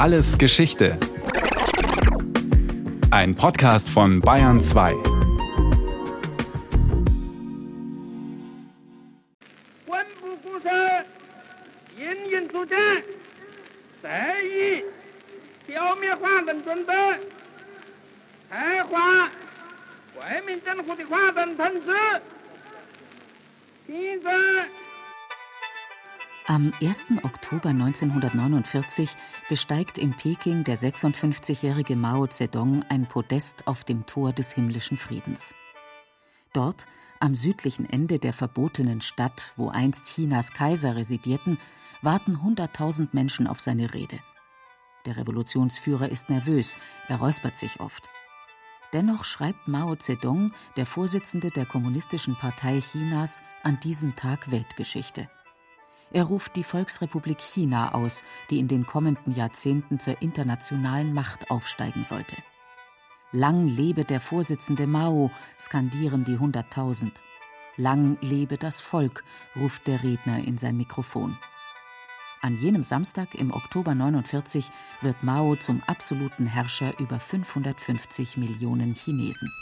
Alles Geschichte. Ein Podcast von Bayern 2. 1. Oktober 1949 besteigt in Peking der 56-jährige Mao Zedong ein Podest auf dem Tor des himmlischen Friedens. Dort, am südlichen Ende der verbotenen Stadt, wo einst Chinas Kaiser residierten, warten 100.000 Menschen auf seine Rede. Der Revolutionsführer ist nervös, er räuspert sich oft. Dennoch schreibt Mao Zedong, der Vorsitzende der Kommunistischen Partei Chinas, an diesem Tag Weltgeschichte. Er ruft die Volksrepublik China aus, die in den kommenden Jahrzehnten zur internationalen Macht aufsteigen sollte. Lang lebe der Vorsitzende Mao, skandieren die Hunderttausend. Lang lebe das Volk, ruft der Redner in sein Mikrofon. An jenem Samstag im Oktober 49 wird Mao zum absoluten Herrscher über 550 Millionen Chinesen.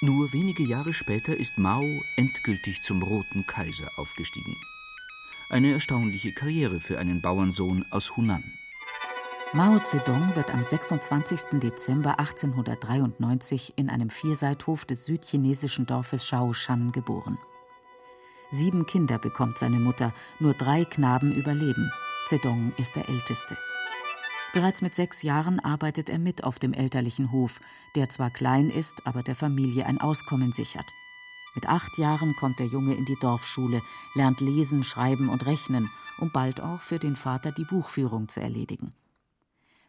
Nur wenige Jahre später ist Mao endgültig zum Roten Kaiser aufgestiegen. Eine erstaunliche Karriere für einen Bauernsohn aus Hunan. Mao Zedong wird am 26. Dezember 1893 in einem Vierseithof des südchinesischen Dorfes Shaoshan geboren. Sieben Kinder bekommt seine Mutter, nur drei Knaben überleben. Zedong ist der älteste. Bereits mit sechs Jahren arbeitet er mit auf dem elterlichen Hof, der zwar klein ist, aber der Familie ein Auskommen sichert. Mit acht Jahren kommt der Junge in die Dorfschule, lernt lesen, schreiben und rechnen, um bald auch für den Vater die Buchführung zu erledigen.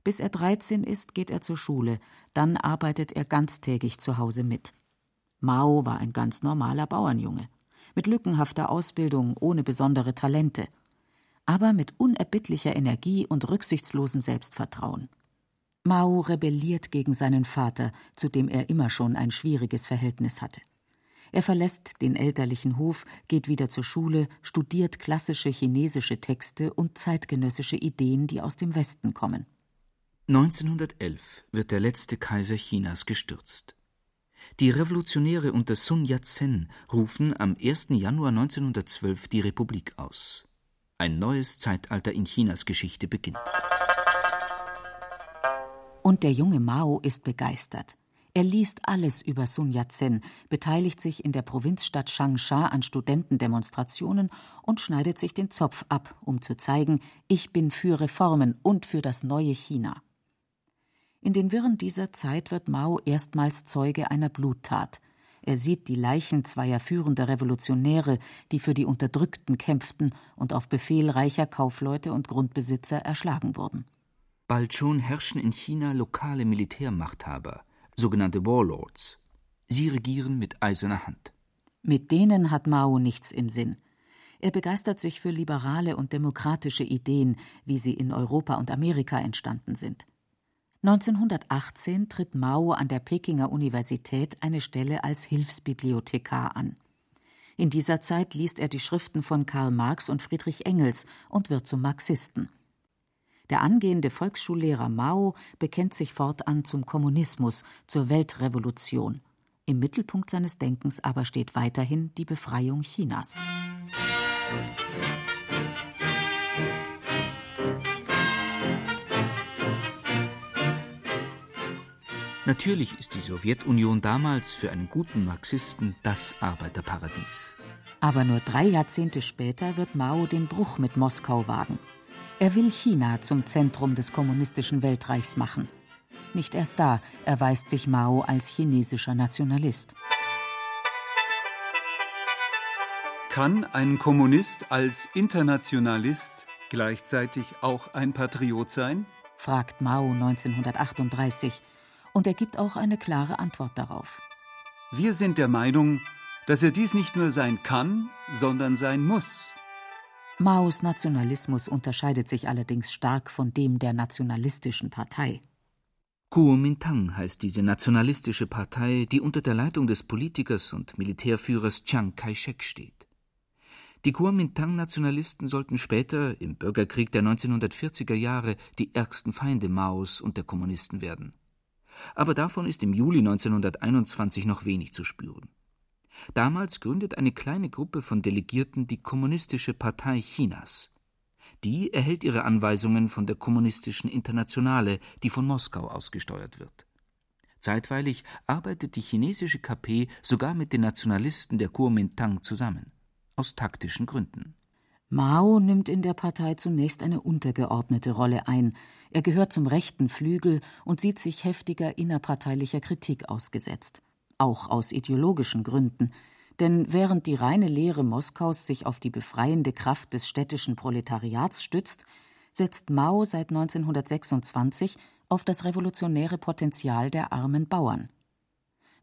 Bis er 13 ist, geht er zur Schule, dann arbeitet er ganztägig zu Hause mit. Mao war ein ganz normaler Bauernjunge, mit lückenhafter Ausbildung, ohne besondere Talente aber mit unerbittlicher Energie und rücksichtslosem Selbstvertrauen. Mao rebelliert gegen seinen Vater, zu dem er immer schon ein schwieriges Verhältnis hatte. Er verlässt den elterlichen Hof, geht wieder zur Schule, studiert klassische chinesische Texte und zeitgenössische Ideen, die aus dem Westen kommen. 1911 wird der letzte Kaiser Chinas gestürzt. Die Revolutionäre unter Sun Yat-sen rufen am 1. Januar 1912 die Republik aus. Ein neues Zeitalter in Chinas Geschichte beginnt. Und der junge Mao ist begeistert. Er liest alles über Sun Yat-sen, beteiligt sich in der Provinzstadt Changsha an Studentendemonstrationen und schneidet sich den Zopf ab, um zu zeigen, ich bin für Reformen und für das neue China. In den Wirren dieser Zeit wird Mao erstmals Zeuge einer Bluttat. Er sieht die Leichen zweier führender Revolutionäre, die für die Unterdrückten kämpften und auf Befehl reicher Kaufleute und Grundbesitzer erschlagen wurden. Bald schon herrschen in China lokale Militärmachthaber, sogenannte Warlords. Sie regieren mit eiserner Hand. Mit denen hat Mao nichts im Sinn. Er begeistert sich für liberale und demokratische Ideen, wie sie in Europa und Amerika entstanden sind. 1918 tritt Mao an der Pekinger Universität eine Stelle als Hilfsbibliothekar an. In dieser Zeit liest er die Schriften von Karl Marx und Friedrich Engels und wird zum Marxisten. Der angehende Volksschullehrer Mao bekennt sich fortan zum Kommunismus, zur Weltrevolution. Im Mittelpunkt seines Denkens aber steht weiterhin die Befreiung Chinas. Natürlich ist die Sowjetunion damals für einen guten Marxisten das Arbeiterparadies. Aber nur drei Jahrzehnte später wird Mao den Bruch mit Moskau wagen. Er will China zum Zentrum des kommunistischen Weltreichs machen. Nicht erst da erweist sich Mao als chinesischer Nationalist. Kann ein Kommunist als Internationalist gleichzeitig auch ein Patriot sein? fragt Mao 1938 und er gibt auch eine klare Antwort darauf. Wir sind der Meinung, dass er dies nicht nur sein kann, sondern sein muss. Maos Nationalismus unterscheidet sich allerdings stark von dem der nationalistischen Partei. Kuomintang heißt diese nationalistische Partei, die unter der Leitung des Politikers und Militärführers Chiang Kai-shek steht. Die Kuomintang-Nationalisten sollten später, im Bürgerkrieg der 1940er Jahre, die ärgsten Feinde Maos und der Kommunisten werden. Aber davon ist im Juli 1921 noch wenig zu spüren. Damals gründet eine kleine Gruppe von Delegierten die Kommunistische Partei Chinas. Die erhält ihre Anweisungen von der Kommunistischen Internationale, die von Moskau ausgesteuert wird. Zeitweilig arbeitet die chinesische KP sogar mit den Nationalisten der Kuomintang zusammen. Aus taktischen Gründen. Mao nimmt in der Partei zunächst eine untergeordnete Rolle ein. Er gehört zum rechten Flügel und sieht sich heftiger innerparteilicher Kritik ausgesetzt. Auch aus ideologischen Gründen. Denn während die reine Lehre Moskaus sich auf die befreiende Kraft des städtischen Proletariats stützt, setzt Mao seit 1926 auf das revolutionäre Potenzial der armen Bauern.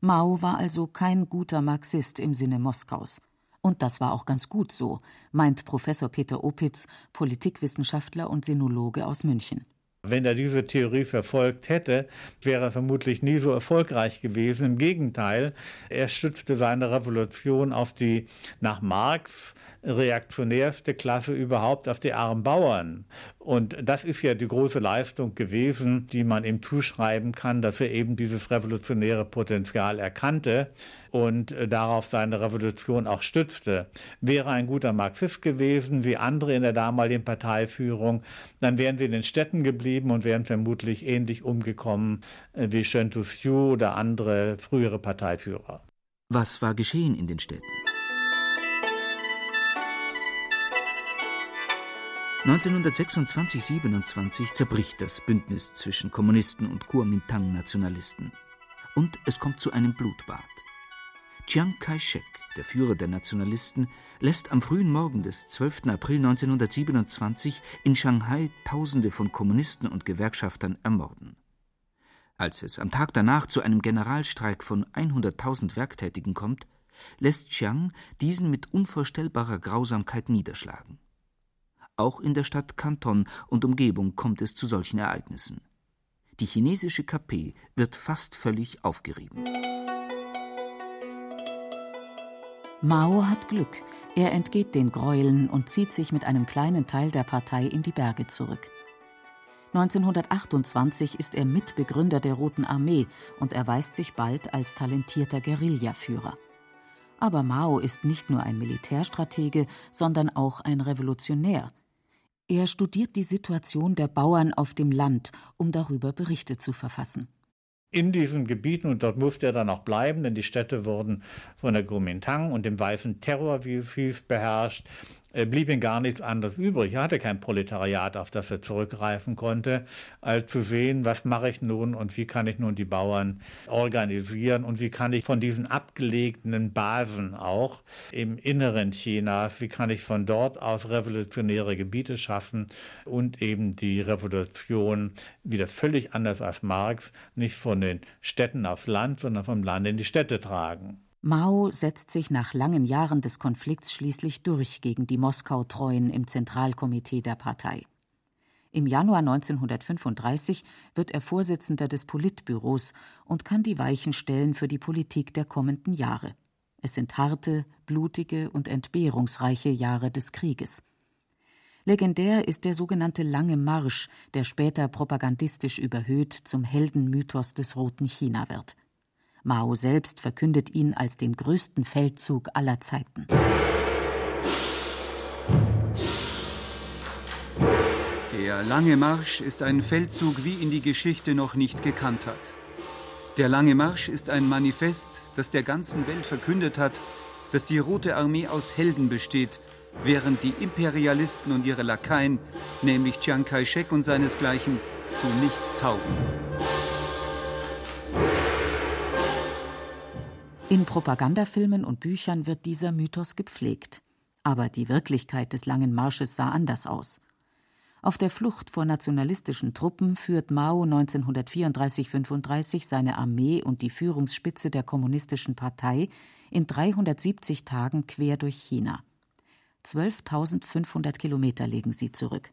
Mao war also kein guter Marxist im Sinne Moskaus. Und das war auch ganz gut so, meint Professor Peter Opitz, Politikwissenschaftler und Sinologe aus München. Wenn er diese Theorie verfolgt hätte, wäre er vermutlich nie so erfolgreich gewesen. Im Gegenteil, er stützte seine Revolution auf die nach Marx reaktionärste Klasse überhaupt auf die armen Bauern. Und das ist ja die große Leistung gewesen, die man ihm zuschreiben kann, dass er eben dieses revolutionäre Potenzial erkannte und äh, darauf seine Revolution auch stützte. Wäre ein guter Marxist gewesen, wie andere in der damaligen Parteiführung, dann wären sie in den Städten geblieben und wären vermutlich ähnlich umgekommen äh, wie Chen Tuxiu oder andere frühere Parteiführer. Was war geschehen in den Städten? 1926/27 zerbricht das Bündnis zwischen Kommunisten und Kuomintang-Nationalisten. Und es kommt zu einem Blutbad. Chiang Kai-shek, der Führer der Nationalisten, lässt am frühen Morgen des 12. April 1927 in Shanghai Tausende von Kommunisten und Gewerkschaftern ermorden. Als es am Tag danach zu einem Generalstreik von 100.000 Werktätigen kommt, lässt Chiang diesen mit unvorstellbarer Grausamkeit niederschlagen. Auch in der Stadt Kanton und Umgebung kommt es zu solchen Ereignissen. Die chinesische KP wird fast völlig aufgerieben. Mao hat Glück. Er entgeht den Gräueln und zieht sich mit einem kleinen Teil der Partei in die Berge zurück. 1928 ist er Mitbegründer der Roten Armee und erweist sich bald als talentierter Guerillaführer. Aber Mao ist nicht nur ein Militärstratege, sondern auch ein Revolutionär. Er studiert die Situation der Bauern auf dem Land, um darüber Berichte zu verfassen. In diesen Gebieten, und dort musste er dann auch bleiben, denn die Städte wurden von der Kuomintang und dem weißen Terror, wie beherrscht, blieb ihm gar nichts anderes übrig. Er hatte kein Proletariat, auf das er zurückgreifen konnte, als zu sehen, was mache ich nun und wie kann ich nun die Bauern organisieren und wie kann ich von diesen abgelegenen Basen auch im Inneren Chinas, wie kann ich von dort aus revolutionäre Gebiete schaffen und eben die Revolution wieder völlig anders als Marx, nicht von den Städten aufs Land, sondern vom Land in die Städte tragen. Mao setzt sich nach langen Jahren des Konflikts schließlich durch gegen die Moskau-Treuen im Zentralkomitee der Partei. Im Januar 1935 wird er Vorsitzender des Politbüros und kann die Weichen stellen für die Politik der kommenden Jahre. Es sind harte, blutige und entbehrungsreiche Jahre des Krieges. Legendär ist der sogenannte Lange Marsch, der später propagandistisch überhöht zum Heldenmythos des Roten China wird. Mao selbst verkündet ihn als den größten Feldzug aller Zeiten. Der Lange Marsch ist ein Feldzug, wie ihn die Geschichte noch nicht gekannt hat. Der Lange Marsch ist ein Manifest, das der ganzen Welt verkündet hat, dass die Rote Armee aus Helden besteht, während die Imperialisten und ihre Lakaien, nämlich Chiang Kai-shek und seinesgleichen, zu nichts taugen. In Propagandafilmen und Büchern wird dieser Mythos gepflegt. Aber die Wirklichkeit des langen Marsches sah anders aus. Auf der Flucht vor nationalistischen Truppen führt Mao 1934-35 seine Armee und die Führungsspitze der Kommunistischen Partei in 370 Tagen quer durch China. 12.500 Kilometer legen sie zurück.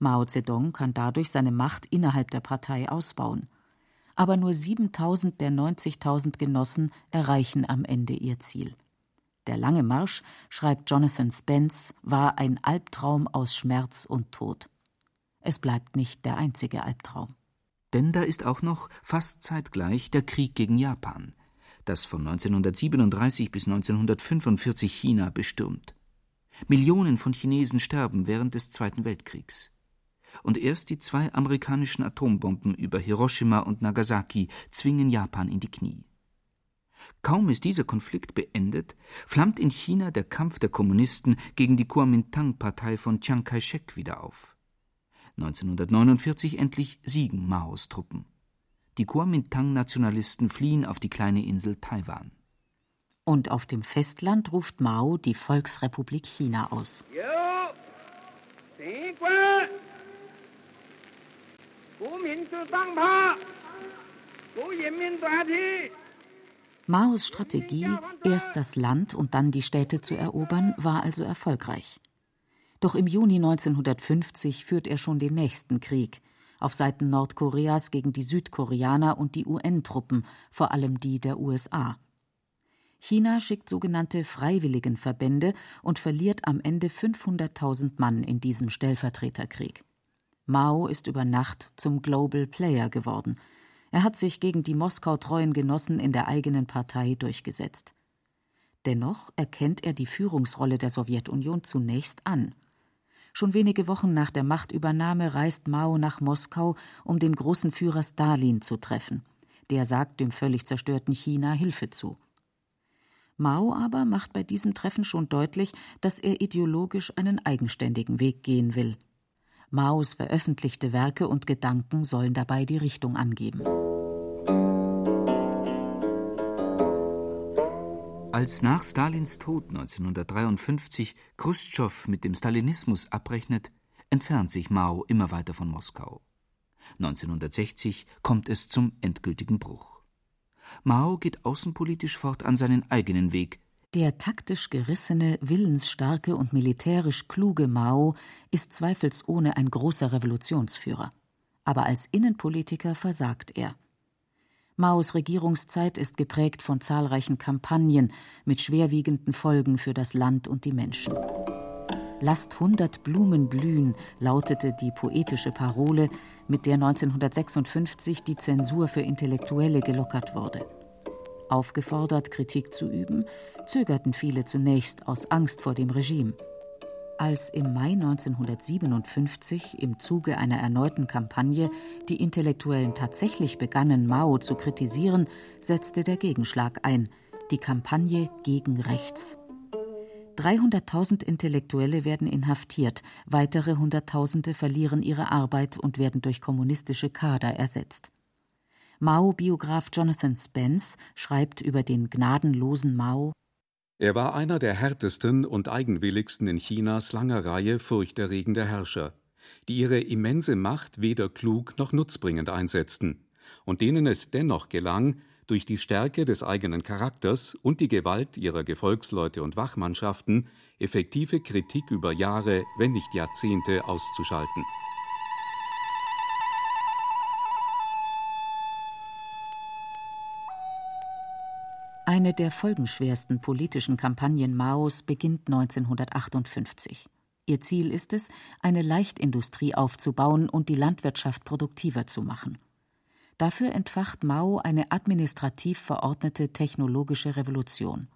Mao Zedong kann dadurch seine Macht innerhalb der Partei ausbauen. Aber nur 7000 der 90.000 Genossen erreichen am Ende ihr Ziel. Der lange Marsch, schreibt Jonathan Spence, war ein Albtraum aus Schmerz und Tod. Es bleibt nicht der einzige Albtraum. Denn da ist auch noch fast zeitgleich der Krieg gegen Japan, das von 1937 bis 1945 China bestürmt. Millionen von Chinesen sterben während des Zweiten Weltkriegs. Und erst die zwei amerikanischen Atombomben über Hiroshima und Nagasaki zwingen Japan in die Knie. Kaum ist dieser Konflikt beendet, flammt in China der Kampf der Kommunisten gegen die Kuomintang-Partei von Chiang Kai-shek wieder auf. 1949 endlich siegen Maos Truppen. Die Kuomintang-Nationalisten fliehen auf die kleine Insel Taiwan. Und auf dem Festland ruft Mao die Volksrepublik China aus. Maos Strategie, erst das Land und dann die Städte zu erobern, war also erfolgreich. Doch im Juni 1950 führt er schon den nächsten Krieg auf Seiten Nordkoreas gegen die Südkoreaner und die UN-Truppen, vor allem die der USA. China schickt sogenannte Freiwilligenverbände und verliert am Ende 500.000 Mann in diesem Stellvertreterkrieg. Mao ist über Nacht zum Global Player geworden. Er hat sich gegen die Moskau treuen Genossen in der eigenen Partei durchgesetzt. Dennoch erkennt er die Führungsrolle der Sowjetunion zunächst an. Schon wenige Wochen nach der Machtübernahme reist Mao nach Moskau, um den großen Führer Stalin zu treffen. Der sagt dem völlig zerstörten China Hilfe zu. Mao aber macht bei diesem Treffen schon deutlich, dass er ideologisch einen eigenständigen Weg gehen will. Maos veröffentlichte Werke und Gedanken sollen dabei die Richtung angeben. Als nach Stalins Tod 1953 Khrushchev mit dem Stalinismus abrechnet, entfernt sich Mao immer weiter von Moskau. 1960 kommt es zum endgültigen Bruch. Mao geht außenpolitisch fort an seinen eigenen Weg. Der taktisch gerissene, willensstarke und militärisch kluge Mao ist zweifelsohne ein großer Revolutionsführer. Aber als Innenpolitiker versagt er. Maos Regierungszeit ist geprägt von zahlreichen Kampagnen mit schwerwiegenden Folgen für das Land und die Menschen. Lasst hundert Blumen blühen, lautete die poetische Parole, mit der 1956 die Zensur für Intellektuelle gelockert wurde. Aufgefordert, Kritik zu üben, zögerten viele zunächst aus Angst vor dem Regime. Als im Mai 1957 im Zuge einer erneuten Kampagne die Intellektuellen tatsächlich begannen, Mao zu kritisieren, setzte der Gegenschlag ein, die Kampagne gegen Rechts. 300.000 Intellektuelle werden inhaftiert, weitere Hunderttausende verlieren ihre Arbeit und werden durch kommunistische Kader ersetzt. Mao-Biograf Jonathan Spence schreibt über den gnadenlosen Mao. Er war einer der härtesten und eigenwilligsten in Chinas langer Reihe furchterregender Herrscher, die ihre immense Macht weder klug noch nutzbringend einsetzten und denen es dennoch gelang, durch die Stärke des eigenen Charakters und die Gewalt ihrer Gefolgsleute und Wachmannschaften effektive Kritik über Jahre, wenn nicht Jahrzehnte auszuschalten Eine der folgenschwersten politischen Kampagnen Maos beginnt 1958. Ihr Ziel ist es, eine Leichtindustrie aufzubauen und die Landwirtschaft produktiver zu machen. Dafür entfacht Mao eine administrativ verordnete technologische Revolution.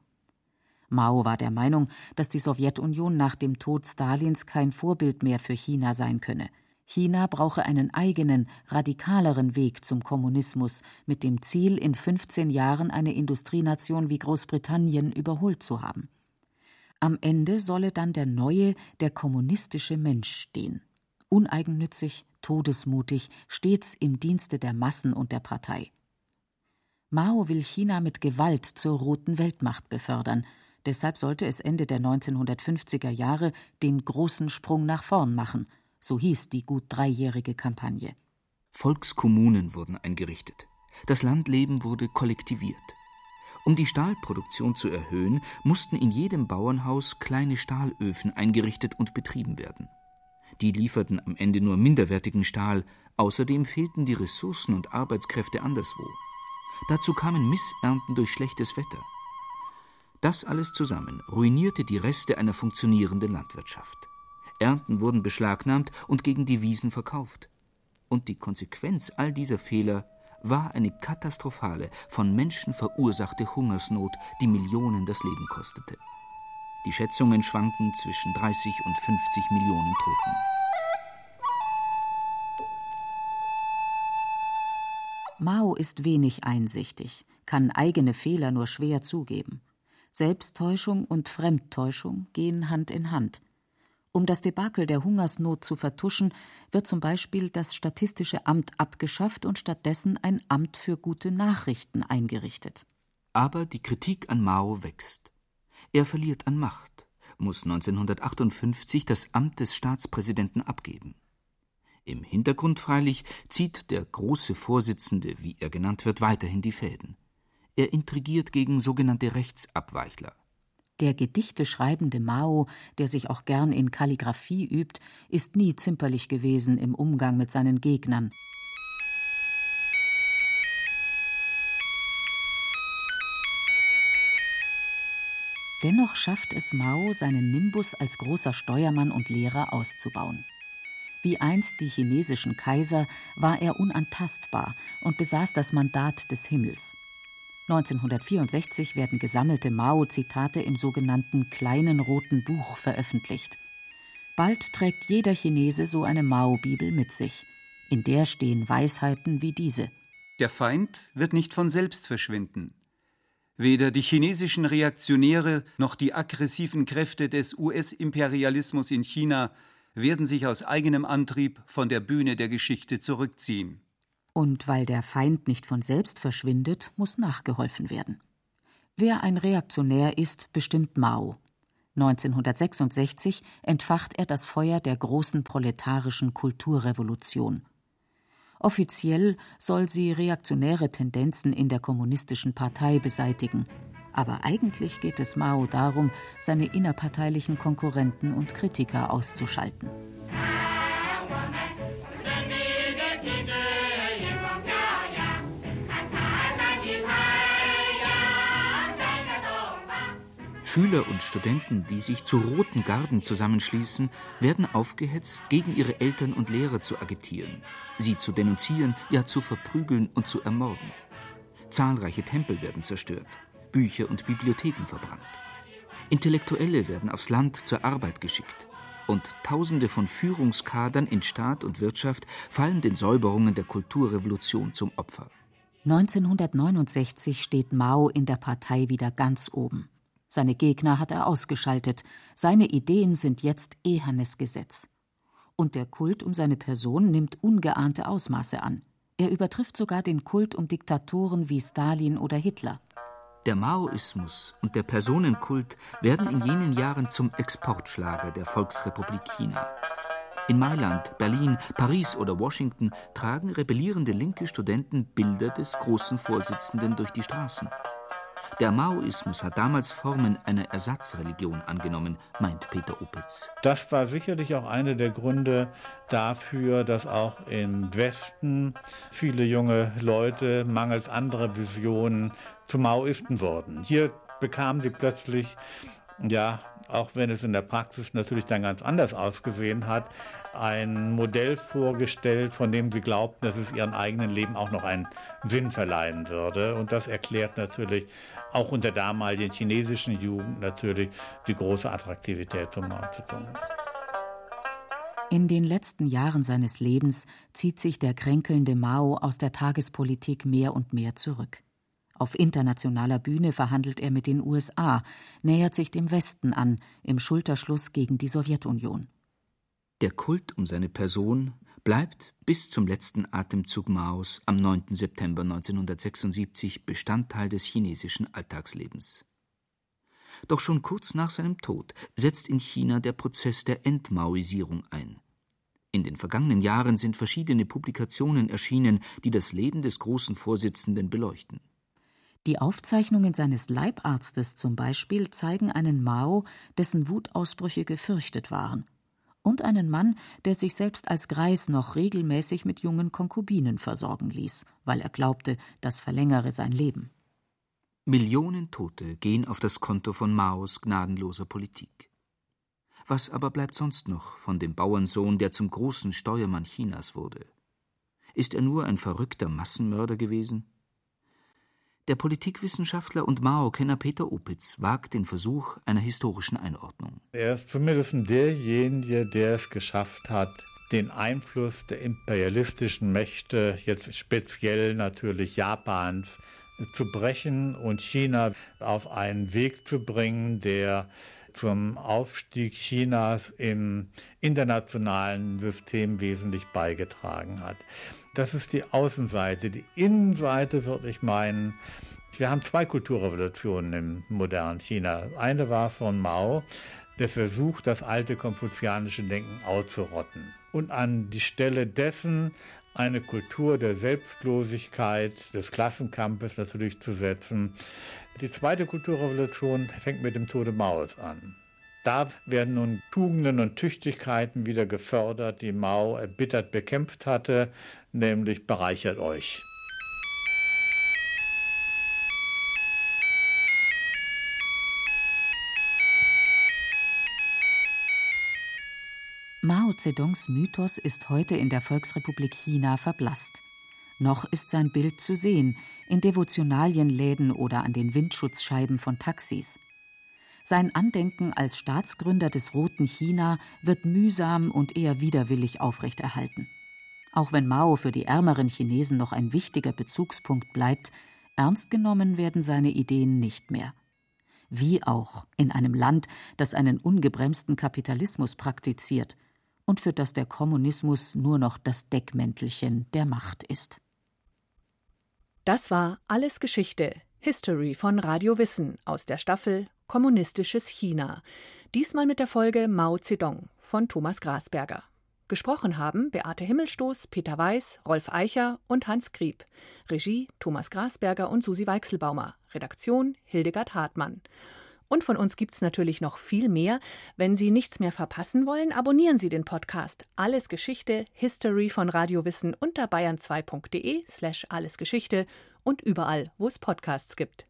Mao war der Meinung, dass die Sowjetunion nach dem Tod Stalins kein Vorbild mehr für China sein könne – China brauche einen eigenen, radikaleren Weg zum Kommunismus mit dem Ziel, in 15 Jahren eine Industrienation wie Großbritannien überholt zu haben. Am Ende solle dann der neue, der kommunistische Mensch stehen. Uneigennützig, todesmutig, stets im Dienste der Massen und der Partei. Mao will China mit Gewalt zur roten Weltmacht befördern. Deshalb sollte es Ende der 1950er Jahre den großen Sprung nach vorn machen – so hieß die gut dreijährige Kampagne. Volkskommunen wurden eingerichtet. Das Landleben wurde kollektiviert. Um die Stahlproduktion zu erhöhen, mussten in jedem Bauernhaus kleine Stahlöfen eingerichtet und betrieben werden. Die lieferten am Ende nur minderwertigen Stahl, außerdem fehlten die Ressourcen und Arbeitskräfte anderswo. Dazu kamen Missernten durch schlechtes Wetter. Das alles zusammen ruinierte die Reste einer funktionierenden Landwirtschaft. Ernten wurden beschlagnahmt und gegen die Wiesen verkauft. Und die Konsequenz all dieser Fehler war eine katastrophale, von Menschen verursachte Hungersnot, die Millionen das Leben kostete. Die Schätzungen schwanken zwischen 30 und 50 Millionen Toten. Mao ist wenig einsichtig, kann eigene Fehler nur schwer zugeben. Selbsttäuschung und Fremdtäuschung gehen Hand in Hand. Um das Debakel der Hungersnot zu vertuschen, wird zum Beispiel das Statistische Amt abgeschafft und stattdessen ein Amt für gute Nachrichten eingerichtet. Aber die Kritik an Mao wächst. Er verliert an Macht, muss 1958 das Amt des Staatspräsidenten abgeben. Im Hintergrund freilich zieht der große Vorsitzende, wie er genannt wird, weiterhin die Fäden. Er intrigiert gegen sogenannte Rechtsabweichler. Der Gedichte schreibende Mao, der sich auch gern in Kalligraphie übt, ist nie zimperlich gewesen im Umgang mit seinen Gegnern. Dennoch schafft es Mao, seinen Nimbus als großer Steuermann und Lehrer auszubauen. Wie einst die chinesischen Kaiser war er unantastbar und besaß das Mandat des Himmels. 1964 werden gesammelte Mao-Zitate im sogenannten Kleinen Roten Buch veröffentlicht. Bald trägt jeder Chinese so eine Mao-Bibel mit sich. In der stehen Weisheiten wie diese. Der Feind wird nicht von selbst verschwinden. Weder die chinesischen Reaktionäre noch die aggressiven Kräfte des US-Imperialismus in China werden sich aus eigenem Antrieb von der Bühne der Geschichte zurückziehen. Und weil der Feind nicht von selbst verschwindet, muss nachgeholfen werden. Wer ein Reaktionär ist, bestimmt Mao. 1966 entfacht er das Feuer der großen proletarischen Kulturrevolution. Offiziell soll sie reaktionäre Tendenzen in der kommunistischen Partei beseitigen. Aber eigentlich geht es Mao darum, seine innerparteilichen Konkurrenten und Kritiker auszuschalten. Schüler und Studenten, die sich zu Roten Garden zusammenschließen, werden aufgehetzt, gegen ihre Eltern und Lehrer zu agitieren, sie zu denunzieren, ja zu verprügeln und zu ermorden. Zahlreiche Tempel werden zerstört, Bücher und Bibliotheken verbrannt. Intellektuelle werden aufs Land zur Arbeit geschickt. Und Tausende von Führungskadern in Staat und Wirtschaft fallen den Säuberungen der Kulturrevolution zum Opfer. 1969 steht Mao in der Partei wieder ganz oben. Seine Gegner hat er ausgeschaltet. Seine Ideen sind jetzt ehernes Gesetz. Und der Kult um seine Person nimmt ungeahnte Ausmaße an. Er übertrifft sogar den Kult um Diktatoren wie Stalin oder Hitler. Der Maoismus und der Personenkult werden in jenen Jahren zum Exportschlager der Volksrepublik China. In Mailand, Berlin, Paris oder Washington tragen rebellierende linke Studenten Bilder des großen Vorsitzenden durch die Straßen. Der Maoismus hat damals Formen einer Ersatzreligion angenommen, meint Peter Opitz. Das war sicherlich auch einer der Gründe dafür, dass auch im Westen viele junge Leute mangels anderer Visionen zu Maoisten wurden. Hier bekamen sie plötzlich ja, auch wenn es in der Praxis natürlich dann ganz anders ausgesehen hat, ein Modell vorgestellt, von dem sie glaubten, dass es ihrem eigenen Leben auch noch einen Sinn verleihen würde. Und das erklärt natürlich auch unter damaligen chinesischen Jugend natürlich die große Attraktivität von Mao Zedong. In den letzten Jahren seines Lebens zieht sich der kränkelnde Mao aus der Tagespolitik mehr und mehr zurück. Auf internationaler Bühne verhandelt er mit den USA, nähert sich dem Westen an, im Schulterschluss gegen die Sowjetunion. Der Kult um seine Person bleibt bis zum letzten Atemzug Maos am 9. September 1976 Bestandteil des chinesischen Alltagslebens. Doch schon kurz nach seinem Tod setzt in China der Prozess der Entmaoisierung ein. In den vergangenen Jahren sind verschiedene Publikationen erschienen, die das Leben des großen Vorsitzenden beleuchten. Die Aufzeichnungen seines Leibarztes zum Beispiel zeigen einen Mao, dessen Wutausbrüche gefürchtet waren. und einen Mann, der sich selbst als Greis noch regelmäßig mit jungen Konkubinen versorgen ließ, weil er glaubte, das verlängere sein Leben. Millionen Tote gehen auf das Konto von Maos gnadenloser Politik. Was aber bleibt sonst noch von dem Bauernsohn, der zum großen Steuermann Chinas wurde? Ist er nur ein verrückter Massenmörder gewesen? Der Politikwissenschaftler und Mao-Kenner Peter Opitz wagt den Versuch einer historischen Einordnung. Er ist zumindest derjenige, der es geschafft hat, den Einfluss der imperialistischen Mächte, jetzt speziell natürlich Japans, zu brechen und China auf einen Weg zu bringen, der zum Aufstieg Chinas im internationalen System wesentlich beigetragen hat. Das ist die Außenseite. Die Innenseite würde ich meinen, wir haben zwei Kulturrevolutionen im modernen China. Eine war von Mao, der Versuch, das alte konfuzianische Denken auszurotten und an die Stelle dessen eine Kultur der Selbstlosigkeit, des Klassenkampfes natürlich zu setzen. Die zweite Kulturrevolution fängt mit dem Tode Maos an. Da werden nun Tugenden und Tüchtigkeiten wieder gefördert, die Mao erbittert bekämpft hatte, nämlich bereichert euch. Mao Zedongs Mythos ist heute in der Volksrepublik China verblasst. Noch ist sein Bild zu sehen, in Devotionalienläden oder an den Windschutzscheiben von Taxis. Sein Andenken als Staatsgründer des Roten China wird mühsam und eher widerwillig aufrechterhalten. Auch wenn Mao für die ärmeren Chinesen noch ein wichtiger Bezugspunkt bleibt, ernst genommen werden seine Ideen nicht mehr. Wie auch in einem Land, das einen ungebremsten Kapitalismus praktiziert und für das der Kommunismus nur noch das Deckmäntelchen der Macht ist. Das war Alles Geschichte, History von Radio Wissen aus der Staffel Kommunistisches China. Diesmal mit der Folge Mao Zedong von Thomas Grasberger. Gesprochen haben Beate Himmelstoß, Peter Weiß, Rolf Eicher und Hans Krieb. Regie Thomas Grasberger und Susi Weichselbaumer. Redaktion Hildegard Hartmann. Und von uns gibt's natürlich noch viel mehr. Wenn Sie nichts mehr verpassen wollen, abonnieren Sie den Podcast Alles Geschichte, History von Radio Wissen unter bayern2.de slash allesgeschichte und überall, wo es Podcasts gibt.